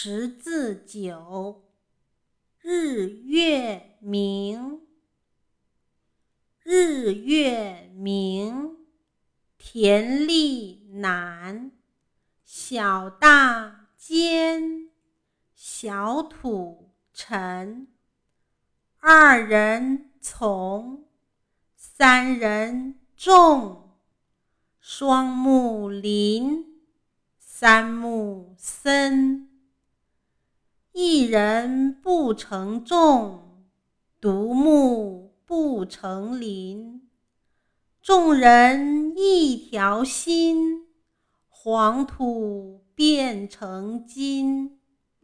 十字九，日月明，日月明，田力难，小大尖，小土沉，二人从，三人众，双木林，三木森。一人不成众，独木不成林。众人一条心，黄土变成金。